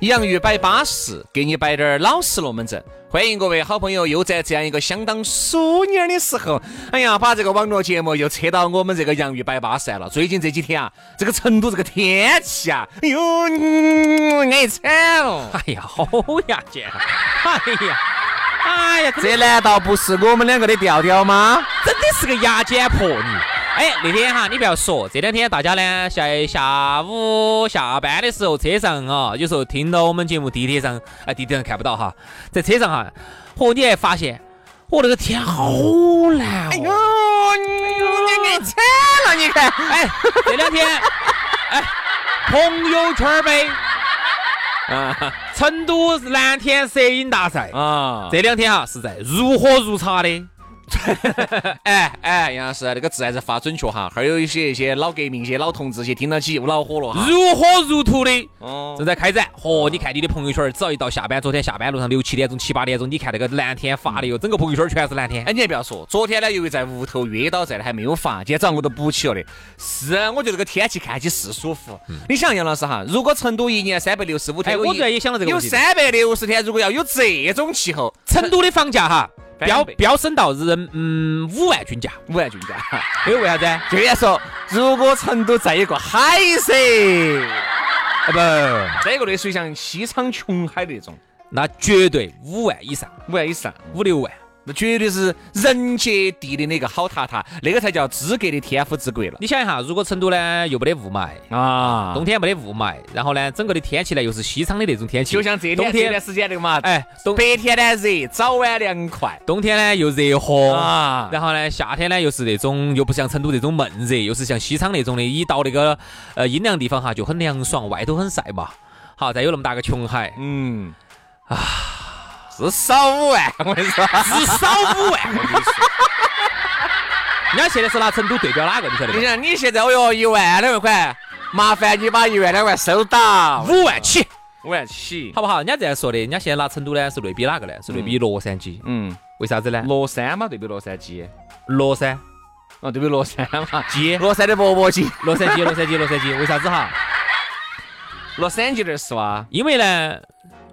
洋芋摆巴适，给你摆点儿老实龙门阵。欢迎各位好朋友，又在这样一个相当舒年的时候，哎呀，把这个网络节目又扯到我们这个洋芋摆巴适来了。最近这几天啊，这个成都这个天气啊，哎呦，爱惨了。哎呀，好呀姐，哎呀，哎呀，这难道不是我们两个的调调吗？真的是个牙尖婆你。哎，那天哈，你不要说，这两天大家呢下下午下班的时候，车上啊，有时候听到我们节目，地铁上，哎，地铁上看不到哈，在车上哈，嚯，你还发现，我那个天好蓝哦，哎呦，你你惨了，你看，哎，这两天，哎，朋友圈呗，啊，成都蓝天摄影大赛。啊，这两天哈是在如火如茶的。哎哎，杨老师，那个字还是发准确哈。还有一些一些老革命、一些老同志些听到起又恼火了哈。如火如荼的，哦，正在开展。嚯，你看你的朋友圈，只要一到下班，昨天下班路上六七点钟、七八点钟，你看那个蓝天发的哟，整个朋友圈全是蓝天。哎，你还不要说，昨天呢，由于在屋头约到在的还没有发，今天早上我都补起了的。是，我觉得这个天气看起是舒服。你想杨老师哈，如果成都一年三百六十五天，我昨天也想到这个有三百六十天，如果要有这种气候，成都的房价哈。飙飙升到人嗯五万均价，五万均价，因为为啥子？就要说，如果成都再一个海蛇，啊不，这个类似于像西昌琼海那种，那绝对五万以上，五万以上，五六万。那绝对是人杰地灵的一个好塔塔，那个才叫资格的天府之国了。你想一下，如果成都呢又没得雾霾啊，冬天没得雾霾，然后呢整个的天气呢又是西昌的那种天气，就像这天这段时间那个嘛，哎，白天呢热，早晚凉快，冬天呢又热和啊，然后呢夏天呢又是那种又不像成都那种闷热，又是像西昌那种的，一到那个呃阴凉地方哈就很凉爽，外头很晒嘛。好，再有那么大个琼海，嗯啊。至少五万，我跟你说，至少五万。我跟你说，人家现在是拿成都对标哪个？你晓得？你想，你现在哦哟，一万两万块，麻烦你把一万两万收到，五万起，五万起，好不好？人家这样说的，人家现在拿成都呢是对比哪个呢？是对比洛杉矶。嗯，为啥子呢？乐山嘛，对比洛杉矶。乐山，哦，对比乐山嘛。鸡，乐山的钵钵鸡。洛杉矶，洛杉矶，洛杉矶。为啥子哈？洛杉矶的是哇？因为呢。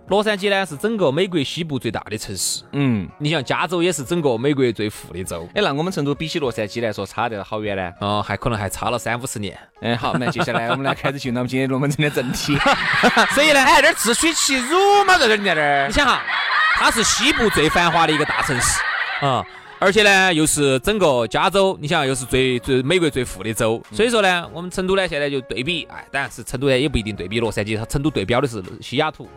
洛杉矶呢是整个美国西部最大的城市。嗯，你像加州也是整个美国最富的州。哎，那我们成都比起洛杉矶来说差得好远呢？哦，还可能还差了三五十年。哎，好，那接下来我们来开始进入我们今天龙门阵的正题。所以呢，哎，这儿自取其辱嘛，在这儿你在这儿。你想哈，它是西部最繁华的一个大城市啊，而且呢又是整个加州，你想又是最最美国最富的州。所以说呢，我们成都呢现在就对比，哎，当然是成都呢也不一定对比洛杉矶，它成都对标的是西雅图。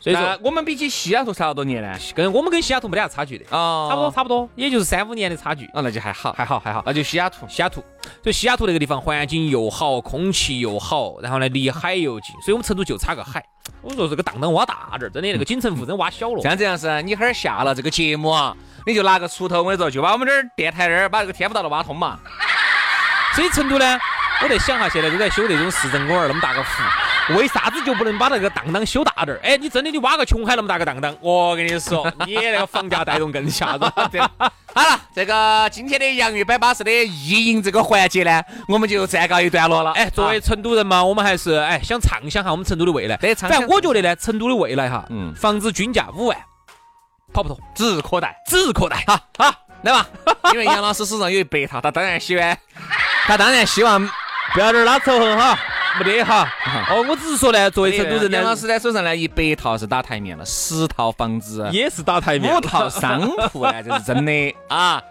所以说，我们比起西雅图差好多年呢，跟我们跟西雅图没得啥差距的哦，差不多差不多，也就是三五年的差距啊，那就还好，还好还好，那就西雅图，西雅图，所以西雅图那个地方环境又好，空气又好，然后呢离海又近，所以我们成都就差个海。我说这个荡荡挖大点儿，真的那个锦城湖真挖小了。像这样子，你哈儿下了这个节目啊，你就拿个锄头，我跟你说，就把我们这儿电台这儿把这个天府大道挖通嘛。所以成都呢，我在想哈，现在都在修那种市政公园那么大个湖。为啥子就不能把那个荡荡修大点儿？哎，你真的你挖个琼海那么大个荡荡，我跟你说，你那个房价带动更吓人。好了，这个今天的洋芋摆巴士的意淫这个环节呢，我们就暂告一段落了。哎，作为成都人嘛，我们还是哎想畅想下我们成都的未来。反正我觉得呢，成都的未来哈，嗯，房子均价五万，跑不脱，指日可待，指日可待。哈，好，来吧。因为杨老师手上有一百套，他当然喜欢，他当然希望不要点儿拉仇恨哈。没得哈，哦，我只是说呢，作为成都人，杨老师呢手上呢一百套是打台面了，十套房子也是打台面，五套商铺呢就是真的 啊。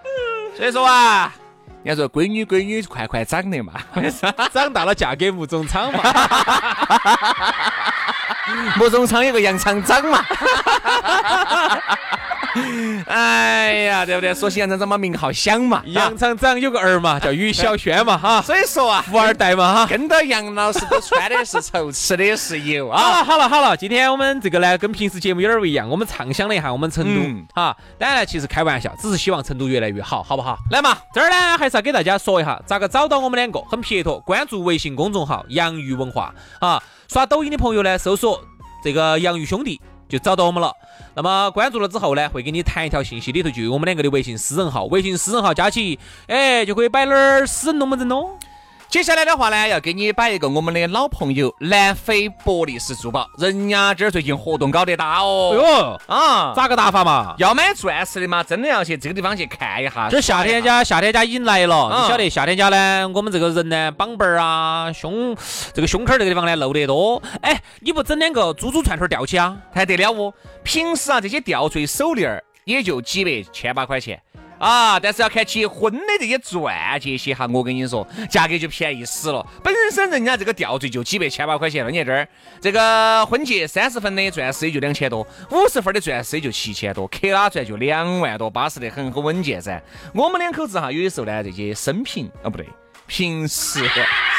所以说啊，人家说闺女闺女快快长的嘛，长大了嫁给吴总昌嘛。木种厂有个杨厂长嘛。哎呀，对不对？说起杨厂长嘛，名号响嘛。杨厂长有个儿嘛，叫于小轩嘛，哈，所以说啊，富二代嘛，哈。跟到杨老师都穿的是绸，吃的是油好了 啊。好了好了，今天我们这个呢，跟平时节目有点不一样，我们畅想了一下我们成都嗯哈。当然了，其实开玩笑，只是希望成都越来越好，好不好？来嘛，这儿呢，还是要给大家说一下咋个找到我们两个，很撇脱，关注微信公众号“洋芋文化”啊，刷抖音的朋友呢，搜索这个“洋芋兄弟”就找到我们了。那么关注了之后呢，会给你弹一条信息，里头就有我们两个的微信私人号，微信私人号加起，哎，就可以摆点儿私人龙门阵喽。接下来的话呢，要给你摆一个我们的老朋友南非博利斯珠宝，人家这儿最近活动搞得大哦。哟，啊，咋个打法嘛？要买钻石的嘛，真的要去这个地方去看一下。这夏天家，夏天家已经来了。嗯你晓得夏天家呢，我们这个人呢，膀背儿啊，胸这个胸口儿这个地方呢露得多。哎，你不整两个珠珠串串吊起啊？还得了哦。平时啊，这些吊坠手链儿也就几百、千把块钱。啊，但是要看结婚的这些钻戒些哈，我跟你说，价格就便宜死了。本身人家这个吊坠就几百、千把块钱了，你看这儿这个婚戒三十分的钻石也就两千多，五十分的钻石也就七千多，克拉钻就两万多，巴适得很，很稳健噻。我们两口子哈，有的时候呢，这些生平啊不对，平时。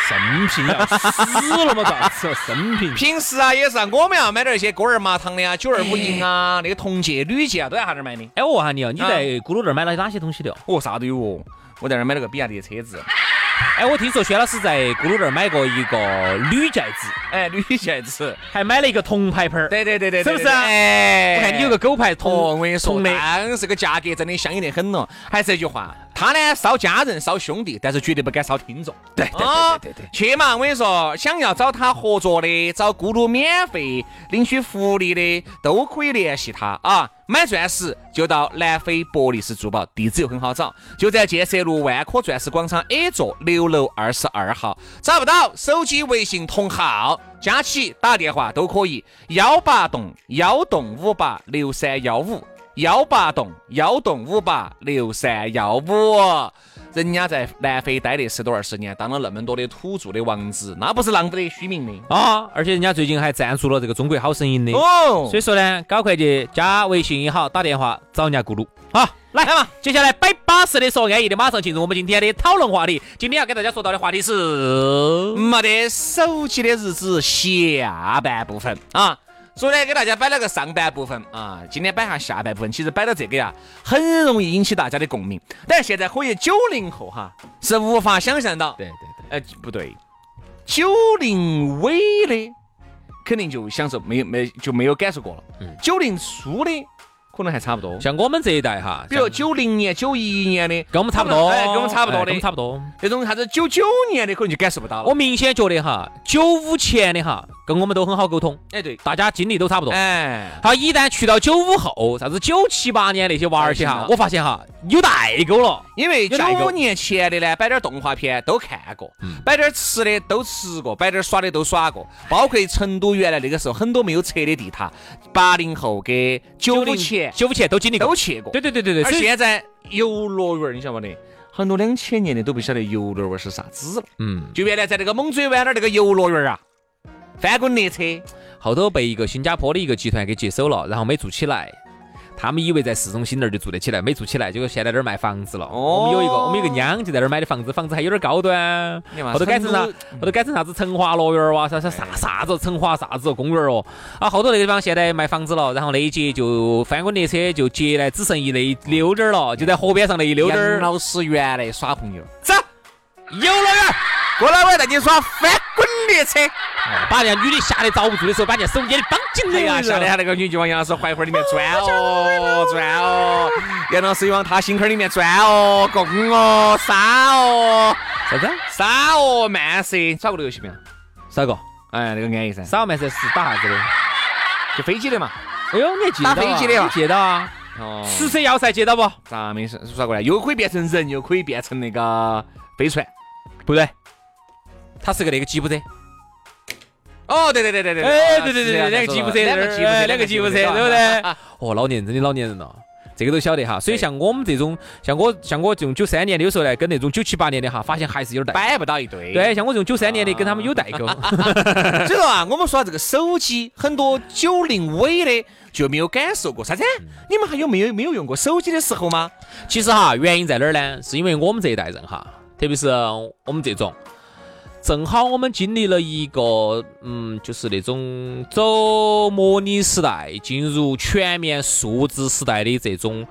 生平要死了嘛？咋子？生平平时啊也是啊，我们要买点一些锅儿麻糖的啊，九二五银啊，那个铜戒、铝戒啊，都在哈这儿买的。哎，我问下你哦，你在咕噜这儿买了哪些东西的哦？哦，啥都有哦。我在那儿买了个比亚迪的车子，哎，我听说薛老师在咕噜这儿买过一个铝戒指，哎，铝戒指。还买了一个铜牌牌儿。对对对对，是不是对对哎，我看你有个狗牌哦，铜，我跟你说。当时个价格真的相应得很了。还是那句话，他呢烧家人、烧兄弟，但是绝对不敢烧听众。对对对对对。去嘛！我跟你说，想要找他合作的，找咕噜免费领取福利的，都可以联系他啊！买钻石就到南非博利斯珠宝，地址又很好找，就在建设路万科钻石广场 A 座六楼二十二号。找不到，手机微信同号加起打电话都可以，幺八栋幺栋五八六三幺五。幺八栋幺栋五八六三幺五，人家在南非待了十多二十年，当了那么多的土著的王子，那不是浪得的虚名的啊！而且人家最近还赞助了这个《中国好声音》的，哦所以说呢，搞快去加微信也好，打电话找人家咕噜。好，来来嘛，接下来摆巴适的说安逸的，马上进入我们今天的讨论话题。今天要给大家说到的话题是，没得手机的日子下半部分啊。昨天给大家摆了个上半部分啊，今天摆下下半部分。其实摆到这个呀，很容易引起大家的共鸣。但现在可以九零后哈是无法想象到，对对对，呃，不对，九零尾的肯定就享受没有没就没有感受过了。嗯九零初的可能还差不多，像我们这一代哈，比如九零年、九一年的，跟我们差不多，哎跟我们差不多哎的，跟我们差不多。那种啥子九九年的可能就感受不到了。我明显觉得哈，九五前的哈，跟我们都很好沟通，哎对，大家经历都差不多。哎，好，一旦去到九五后，啥子九七八年那些娃儿些哈我发现哈有代沟了。因为九五年前的呢，摆点动画片都看过，嗯摆点吃的都吃过，摆点耍的都耍过，包括成都原来那个时候很多没有拆的地塔，八零后跟九五前九五前都经历过都。去过。对对对对对，而现在游乐园儿，你晓得没得？很多两千年的都不晓得游乐园儿是啥子了。嗯，就原来在那个猛追湾那儿那个游乐园儿啊，翻滚列车，后头被一个新加坡的一个集团给接手了，然后没做起来。他们以为在市中心那儿就住得起来，没住起来，结果现在那儿卖房子了。哦我们有一个，我们有个娘就在那儿买的房子，房子还有点高端，后头改成啥？后头改成啥子成华乐园儿哇，啥啥啥啥子成华啥子公园儿哦。啊，后头那个地方现在卖房子了，然后那一节就翻滚列车就接来只剩一那一溜点儿了，就在河边上那一溜点杨儿。老师原来耍朋友，走，游乐园儿。过来我要带你耍翻滚列车。把人家女的吓得遭不住的时候，把人家手机的绑紧了哎呀，吓得他那个女就往杨老师怀怀里面钻哦，钻哦，杨老师又往他心坎里面钻哦，拱哦，杀哦，啥子？杀哦，慢射，耍过这个游戏没有？耍过？哎，那个安逸噻，杀哦慢射是打啥子的？就飞机的嘛。哎呦，你还记得打飞机的嘛你记得啊？哦，十色要塞接到不？咋没事？耍过来，又可以变成人，又可以变成那个飞船。不对，它是个那个吉普车。哦，对对对对对，哎，对对对对，两个吉普车，两个吉普车，哎两个吉普车，对不对？哦，老年人真的老年人了。这个都晓得哈。所以像我们这种，像我像我这种九三年的，有时候呢，跟那种九七八年的哈，发现还是有点代摆不到一堆。对，像我这种九三年的，跟他们有代沟。所以说啊，我们说这个手机，很多九零尾的就没有感受过啥子？你们还有没有没有用过手机的时候吗？其实哈，原因在哪儿呢？是因为我们这一代人哈，特别是我们这种。正好我们经历了一个，嗯，就是那种走模拟时代进入全面数字时代的这种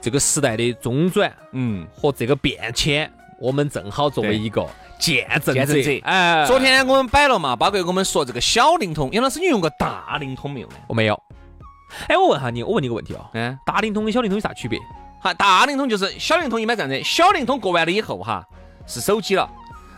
这个时代的中转，嗯，和这个变迁，我们正好作为一个见证者。哎，昨天我们摆了嘛，包括我们说这个小灵通，杨老师，你用过大灵通没有呢？我没有。哎，我问下你，我问你个问题哦，嗯，大灵通跟小灵通有啥区别？哈，大灵通就是小灵通一般这样子，小灵通过完了以后哈，是手机了。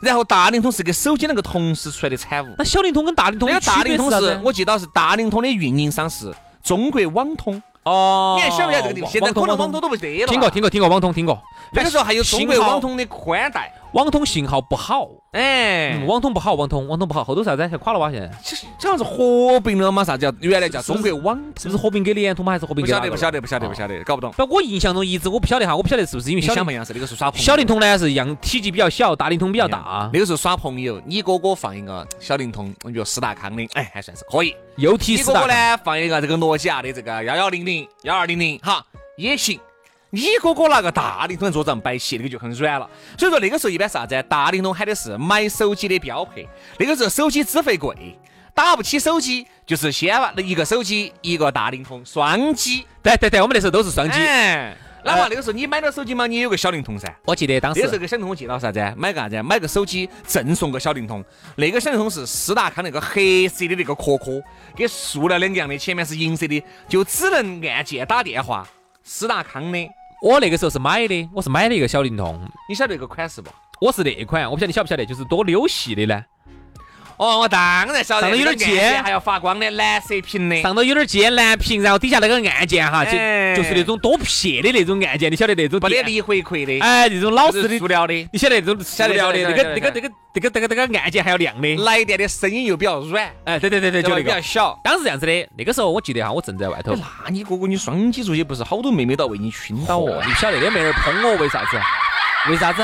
然后大灵通是跟手机那个同时出来的产物。那小灵通跟大灵通有大灵通是我记到是大灵通的运营商是中国网通。哦，你还晓不晓得这个地方？现在可能网通都不得了。听过听过听过网通听过。那个时候还有中国网通的宽带。网通信号不好，哎，网通不好，网通网通不好，后头啥子？还垮了哇？现在其实好像是合并了嘛？啥叫原来叫中国网？是不是合并给联通吗？还是合并？不晓得，不晓得，不晓得，不晓得，搞不懂。不，我印象中一直我不晓得哈，我不晓得是不是因为小灵通是那个是耍朋友。小灵通呢是样体积比较小，大灵通比较大。那个时候耍朋友，你哥哥放一个小灵通，我觉得斯达康的，哎，还算是可以。又提斯达哥哥呢放一个这个诺基亚的这个幺幺零零、幺二零零，哈，也行。你哥哥拿个大灵通桌子上摆起，那个就很软了。所以说那个时候一般啥子？大灵通喊的是买手机的标配。那个时候手机资费贵，打不起手机，就是先一个手机一个大灵通，双机。对对对，我们那时候都是双机。哪怕那个时候你买了手机嘛，你有个小灵通噻。我记得当时那时候个小灵通，我记到啥子？买个啥子？买个手机赠送个小灵通。那个小灵通是斯达康那个黑色的那个壳壳，跟塑料两个样的，前面是银色的，就只能按键打电话。斯达康的。我那个时候是买的，我是买了一个小灵通。你晓得那个款式不？我是那款，我不晓得你晓不晓得，就是多溜细的呢。哦，我当然晓得。上头有点尖，还要发光的蓝色屏的。上头有点尖，蓝屏，然后底下那个按键哈，就就是那种多撇的那种按键，你晓得那种。不得力回馈的。哎，那种老式的塑料的，你晓得那种塑料的，那个那个那个那个那个那个按键还要亮的。来电的声音又比较软。哎，对对对对，就那个比较小。当时这样子的，那个时候我记得哈，我正在外头。那你哥哥你双击出去，不是好多妹妹都要为你熏到哦？你不晓得那妹儿喷我为啥子？为啥子？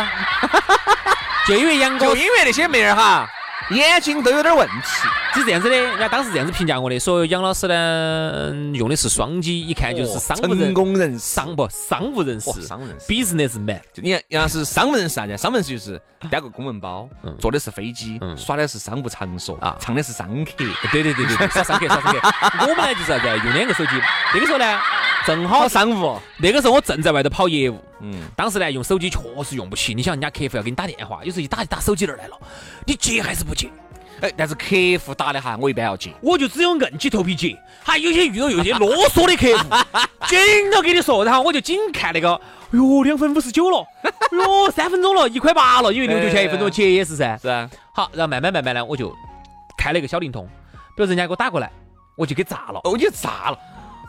就因为杨哥，就因为那些妹儿哈。眼睛都有点问题，是这样子的，人家当时这样子评价我的，说杨老师呢用的是双击，一看就是商务成功人士，商不商务人士，商务人士，business man。就你看，杨老师商务人士啥子？商务人士就是带个公文包，坐的是飞机，耍的是商务场所啊，唱的是商客。对对对对对，耍商客耍商客。我们呢就是啥子？用两个手机。那个时候呢，正好商务。那个时候我正在外头跑业务，嗯，当时呢用手机确实用不起。你想人家客户要给你打电话，有时候一打就打手机那儿来了，你接还是不接？哎，但是客户打的哈，我一般要接，我就只有硬起头皮接。还有些遇到有些啰嗦的客户，紧到给你说，然后我就紧看那个，哟，两分五十九了，哟，三分钟了，一块八了，因为六角钱一分钟接也是噻。是啊。好，然后慢慢慢慢呢，我就开了一个小灵通，比如人家给我打过来，我就给炸了。哦，你炸了，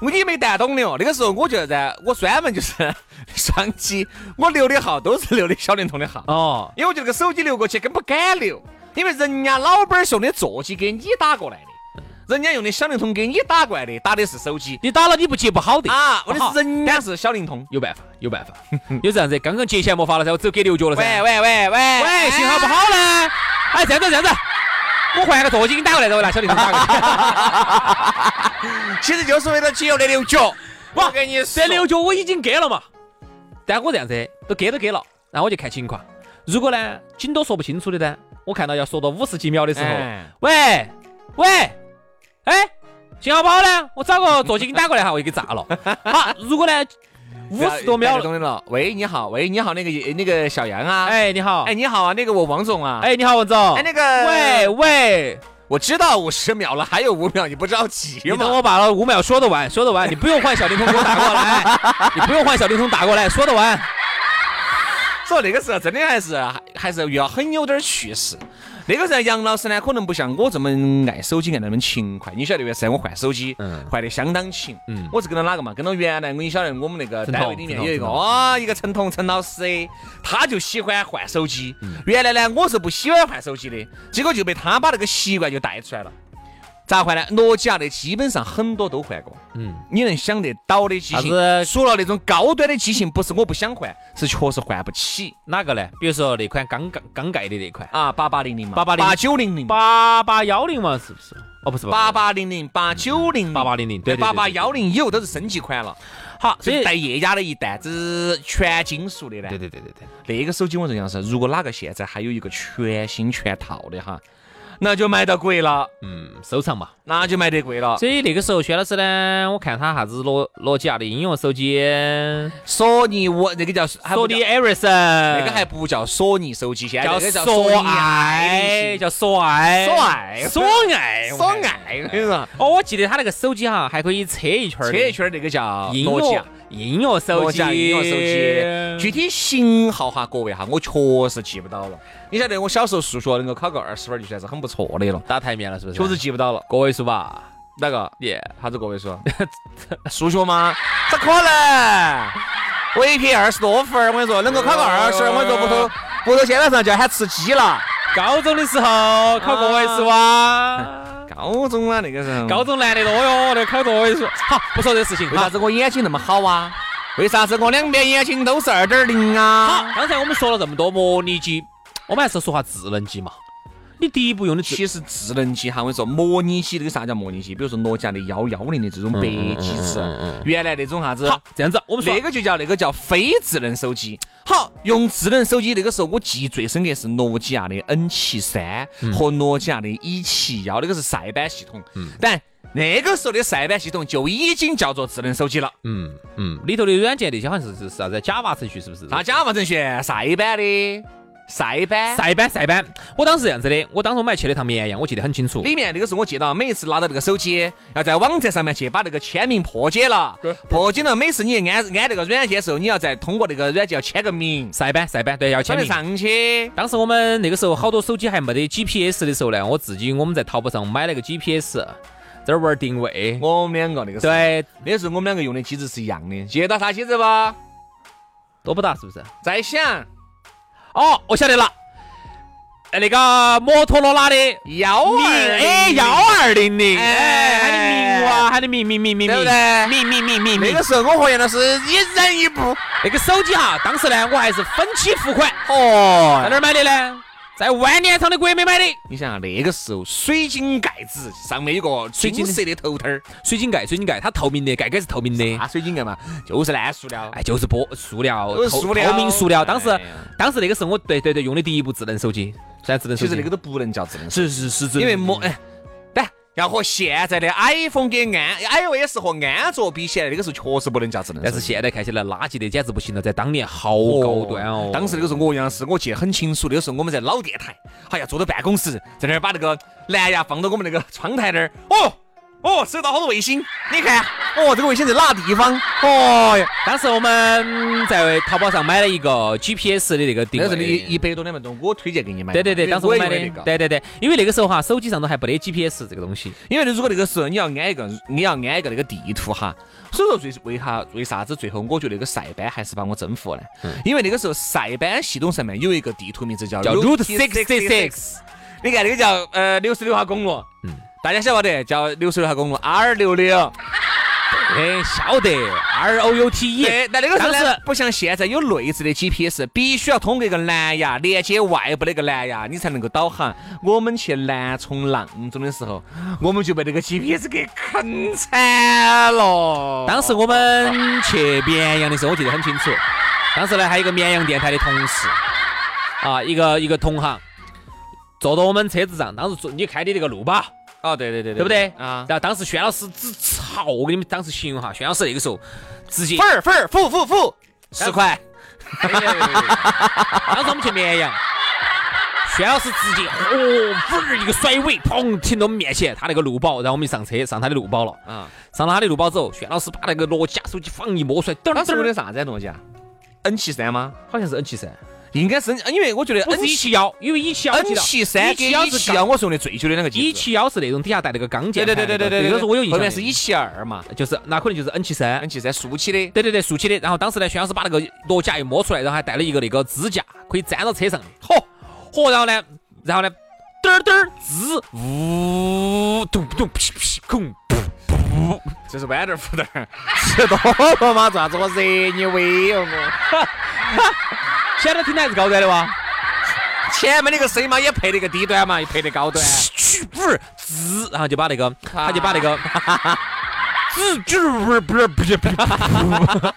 我也没蛋懂的哦。那个时候我就在，我专门就是 双击，我留的号都是留的小灵通的号。哦。因为我这个手机留过去，更不敢留。因为人家老板儿用的座机给你打过来的，人家用的小灵通给你打过来的，打的是手机，你打了你不接不好的啊。我的是人家是小灵通，有办法，有办法，有这样子。刚刚接线没法了噻，我只有给六角了噻。喂喂喂喂喂，信号不好呢。哎，这样子这样子，我换个座机给你打过来，然后拿小灵通打过来。其实就是为了节约那六角。我跟你说，这六角我已经给了嘛。但我这样子都给都给了，然后我就看情况。如果呢，紧都说不清楚的呢？我看到要说到五十几秒的时候，喂喂，哎，信号不好呢，我找个座机给你打过来哈，我就给炸了。好，如果呢五十多秒懂的了。喂，你好，喂，你好，那个那个小杨啊，哎，你好，哎，你好啊，那个我王总啊，哎，你好，王总，哎，那个，喂喂，我知道五十秒了，还有五秒，你不着急吗？你等我把了五秒说的完，说的完，你不用换小灵通给我打过来，你不用换小灵通打过来，说的完。说那个时候真的还是还是要很有点趣势。那个时候杨老师呢，可能不像我这么爱手机爱那么勤快。你晓得，原噻我换手机，换的相当勤。嗯，我是跟到哪个嘛？跟到原来，我你晓得，我们那个单位里面有一个啊，一个陈彤陈老师，他就喜欢换手机。原来呢，我是不喜欢换手机的，结果就被他把那个习惯就带出来了。咋换呢？诺基亚的基本上很多都换过。嗯，你能想得到的机型除了那种高端的机型，不是我不想换，是确实换不起哪个呢？比如说那款刚刚刚盖的那款，啊。八八零零嘛，8800八九零零，八八幺零嘛，是不是？哦，不是八八零零、八九零、八八零零，对八八幺零以后都是升级款了。好，所以这带液压的一代，这是全金属的呢。对对对对对，那个手机我这样是，如果哪个现在还有一个全新全套的哈，那就卖得贵了，嗯，收藏嘛。那就卖得贵了。所以那个时候，薛老师呢，我看他啥子诺诺基亚的应用手机，索尼我那个叫索尼 Ericsson，那个还不叫索尼手机，现在叫索爱，叫索爱，索爱。索爱，索爱，我跟你说，哦，我记得他那个手机哈，还可以车一圈儿的，车一圈儿那个叫音诺基亚乐。音乐手机，音乐手机，具体型号哈，各位哈，我确实记不到了。你晓得我小时候数学能够考个二十分就算是很不错的了，打台面了，是不是？确实记不到了。个位数吧？哪个？耶，啥子个位数？数学吗？咋可能？我一撇二十多分儿，我跟你说，能够考个二十分，我跟你说，不头不头现在上就要喊吃鸡了。高中的时候考个位数啊，高中啊，那个时候。高中难得多哟，那考个位数。好，不说这个事情。为啥子我眼睛那么好啊？为啥子我两边眼睛都是二点零啊好啊？，刚才我们说了这么多模拟机，我们还是说下智能机嘛。你第一步用的其实智能机哈，我跟你说，模拟机那个啥叫模拟机？比如说诺基亚的幺幺零的这种白机子，原来那种啥子，好，这样子我们说那个就叫那个叫非智能手机。好，用智能手机那个时候我记忆最深刻是诺基亚的 N 七三和诺基亚的 E 七幺，那个是塞班系统。但那个时候的塞班系统就已经叫做智能手机了。嗯嗯，里头的软件那些好像是是是啥子 Java 程序是不是？它加嘛程序塞班的塞班。塞班塞班，我当时这样子的，我当时我们还去了趟绵阳，我记得很清楚。里面那个时候我记到，每一次拿到那个手机，要在网站上面去把那个签名破解了，破解了。每次你按按那个软件的时候，你要再通过那个软件要签个名，塞班塞班，对，要签名。上去。当时我们那个时候好多手机还没得 GPS 的时候呢，我自己我们在淘宝上买了个 GPS，这儿玩定位。我们两个那个时候，对，那时候我们两个用的机子是一样的，记得到啥机子不？多不大是不是？在想哦，我晓得了，呃那个摩托罗拉的零幺二哎幺二零零，哎哎，喊的名哇，喊的名名名名名，对不对？明明明明明那个。时候我和杨老师一人一部。那个手机哈，当时呢我还是分期付款，哦。在哦，哪儿买的呢？在万年厂的国美买的，你想啊，那个时候水晶盖子上面有个金色的头头儿，水晶盖，水晶盖，它透明的，盖盖是透明的。啥水晶盖嘛，就是烂塑料。哎，就是玻塑料，塑料透明塑料。当时当时那个时候我对对对用的第一部智能手机，算智能手机。其实那个都不能叫智能手机，是是是因为摸哎，但要和现在的 iPhone 跟安 iOS 和安卓比起来，那个时候确实不能叫智能。但是现在看起来垃圾的简直不行了，在当年好高端哦。当时那个时候我杨是我记得很清楚，那个时候我们在老电台，哎呀，坐到办公室，在那儿把那个蓝牙放到我们那个窗台那儿，哦哦，收到好多卫星，你看，哦，这个卫星在哪个地方？哦呀，当时我们在淘宝上买了一个 GPS 的那个定那是你位。一百多两百多，我推荐给你买。对对对，当时我买的那个，对对对，因为那个时候哈，手机上都还不得 GPS 这个东西。因为如果那个时候你要安一个，你要安一个那个地图哈，所以说最为啥为啥子最后我觉得那个塞班还是把我征服了呢？因为那个时候塞班系统上面有一个地图名字叫叫 Route Sixty Six，你看那个叫呃六十六号公路，嗯，大家晓不得叫六十六号公路 R 六六，哎，晓得 R O U T E。对，但那个时候呢不像现在有内置的 GPS，必须要通过一个蓝牙连接外部那个蓝牙，你才能够导航。我们去南充阆中的时候，我们就被那个 GPS 给坑惨了。当时我们去绵阳的时候，我记得很清楚。当时呢，还有一个绵阳电台的同事啊，一个一个同行，坐到我们车子上，当时坐你开的那个路霸，哦，对对对对不对？啊，然后当时轩老师只操，我给你们当时形容哈，轩老师那个时候直接粉儿粉儿付付付十块，当时我们去绵阳，轩老师直接哦，粉儿一个甩尾，砰停到我们面前，他那个路宝，然后我们就上车上他的路宝了。啊，上了他的路宝之后，轩老师把那个诺基亚手机放一摸出来，当时用的，啥子诺基亚？N 七三吗？好像是 N 七三，应该是，因为我觉得不 N 是一七幺，因为一七幺 N 七三跟一七幺，我是用的最久的两个机子。一七幺是那种底下带那个钢键对对对对对对，那个是我有印象的。后面是一七二嘛就是那可能就是 N 七三，N。七三竖起的。对对对，竖起的。然后当时呢，轩老师把那个诺基亚一摸出来，然后还带了一个那个支架，可以粘到车上的。嚯嚯，然后呢，然后呢，嘚嘚儿滋呜咚咚噼噼空噗这是豌豆腐蛋儿，吃多了嘛？咋子我惹你威哦我？现在听的还是高端的哇？前面那个声嘛也配了一个低端嘛，也配的高端。去不是滋，然后就把那个他就把那个滋滋不是不是不是不是，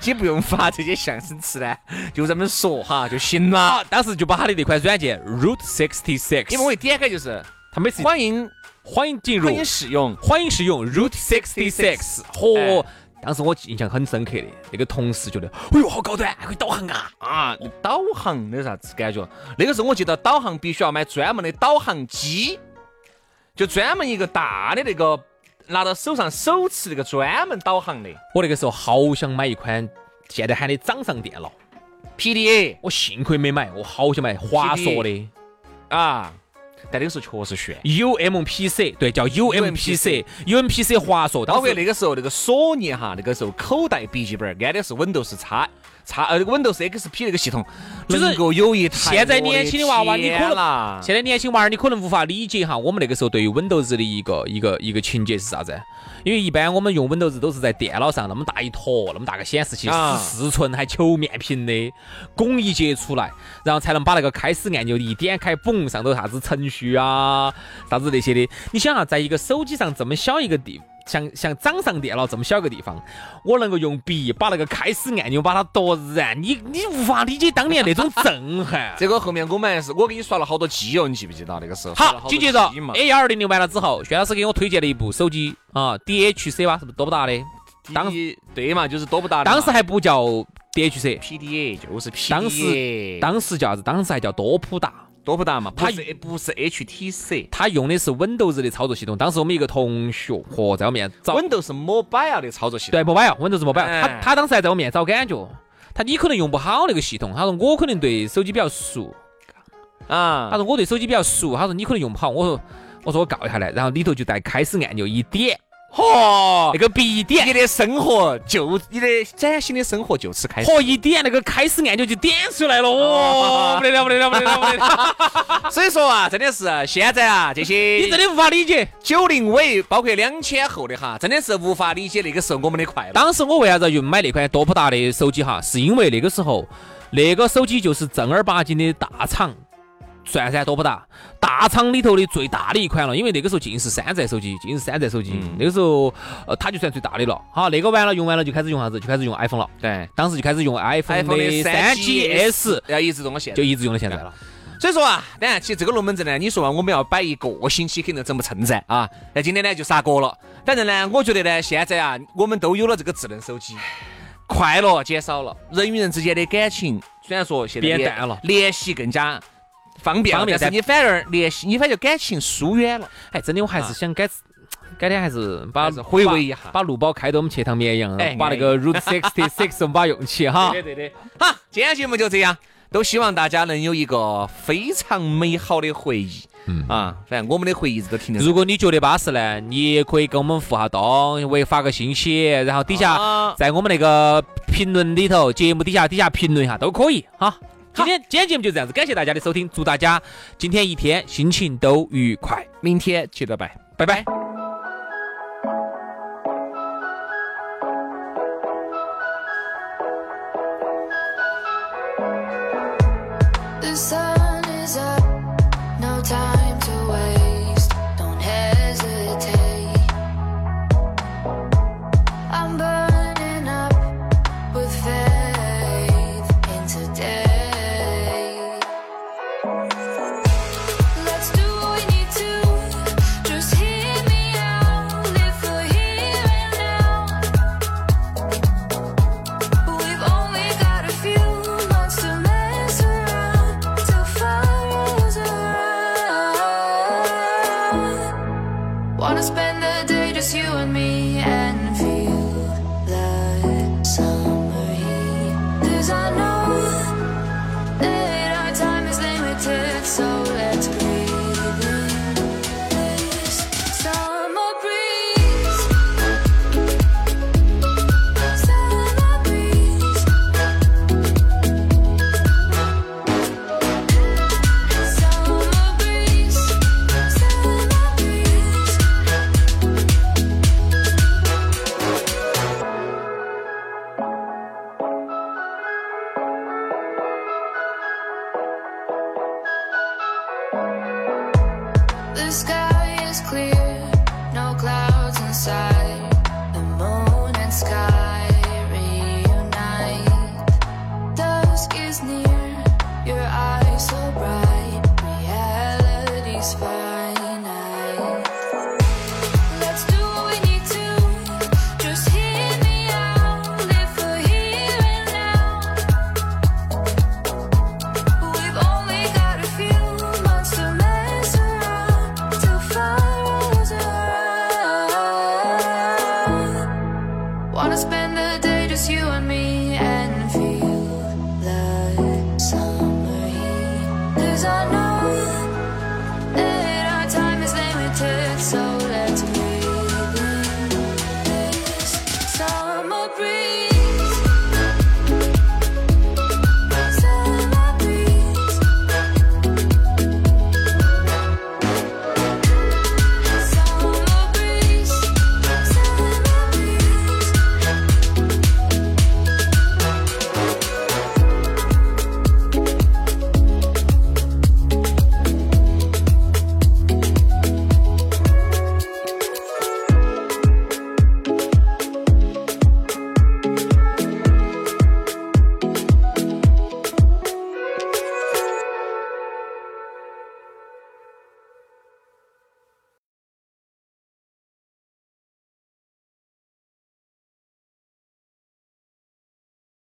先不用发这些相声词呢，就这么说哈就行了。啊，当时就把他的那款软件 Root Sixty Six，因为我一点开就是他每次欢迎欢迎进入欢迎使用，欢迎使用 Root Sixty Six，嚯哎！当时我印象很深刻的，那个同事觉得，哎呦，好高端，还可以导航啊！啊，导航那啥子感觉？那个时候我记得导航必须要买专门的导航机，就专门一个大的那个拿到手上手持那个专门导航的我那个时候好想买一款现在喊的掌上电脑，PDA 我幸亏没买，我好想买华硕的啊。但那个时候确实炫，UMPC，对，叫 UMPC，UMPC 华硕。包当时括那个时候那个索尼哈，那个时候口袋笔记本安的是 Windows 叉叉呃 Windows XP 那个系统，就是能够有一台。现在年轻的娃娃，你可能能现在年轻娃儿，你可能无法理解哈，我们那个时候对于 Windows 的一个一个一个情节是啥子？因为一般我们用 Windows 都是在电脑上那么大一坨，那么大个显示器，啊十四寸还球面屏的，拱一截出来，然后才能把那个开始按钮一点开，嘣，上头啥子程序啊，啥子那些的。你想啊，在一个手机上这么小一个地。像像掌上电脑这么小个地方，我能够用笔把那个开始按钮把它夺燃，你你无法理解当年那种震撼。这个后面我们还是我给你刷了好多机哦，你记不记得那个时候？好，紧接着 A 幺二零零完了之后，薛老师给我推荐了一部手机啊，DHC 吧，是不是多不大的？当对嘛，就是多不大的。当时还不叫 DHC，PDA 就是 PDA，当时当时叫啥子？当时还叫多普达。多不大嘛，它不是不是 HTC。它用的是 Windows 的操作系统。当时我们一个同学嚯，在我面前找 Windows Mobile 的操作系统。对 Mobile，Windows Mobile，他哎他当时还在我面前找感觉。他你可能用不好那个系统，他说我可能对手机比较熟，啊，他说我对手机比较熟，他说你可能用不好，我说我说我告一下来，然后里头就带开始按钮一点，嚯那，个必点你的生活就你的崭新的生活就此开始。嚯一点那个开始按钮就点出来了，哦，不得了不得了不得了不得了，所以说啊，真的是现在啊，这些你真的无法理解。九零尾，包括两千后的哈，真的是无法理解那个时候我们的快乐。当时我为啥子要买那款多普达的手机哈？是因为那个时候那个手机就是正儿八经的大厂。算噻，多不大大厂里头的最大的一款了，因为那个时候尽是山寨手机，尽是山寨手机。嗯那个时候，呃，它就算最大的了。好，那个完了，用完了就开始用啥子？就开始用 iPhone 了。对当时就开始用 iPhone 的的三 GS，要一直用到现在就。一直用到现在了。所以说啊，当然，其实这个龙门阵呢，你说啊，我们要摆一个星期，肯定整不称噻啊。那今天呢就杀过了。反正呢，我觉得呢，现在啊，我们都有了这个智能手机，快乐减少了，人与人之间的感情虽然说现在联变淡了联系更加方便了，方便但是你反而联系，你反而感情疏远了。哎，真的，我还是想改，改天还是把回味一下把把路宝开到我们去趟绵阳哎，把那个 Route Sixty Six 我们把它用起哈。对的，对的。好，今天节目就这样，都希望大家能有一个非常美好的回忆。嗯啊，反正我们的回忆一直都停留在。如果你觉得巴适呢，你也可以给我们互下动，为发个信息，然后底下啊在我们那个评论里头，节目底下底下评论一下都可以哈。今天今天节目就这样子，感谢大家的收听，祝大家今天一天心情都愉快，明天接着拜。拜拜。The sky is clear, no clouds inside.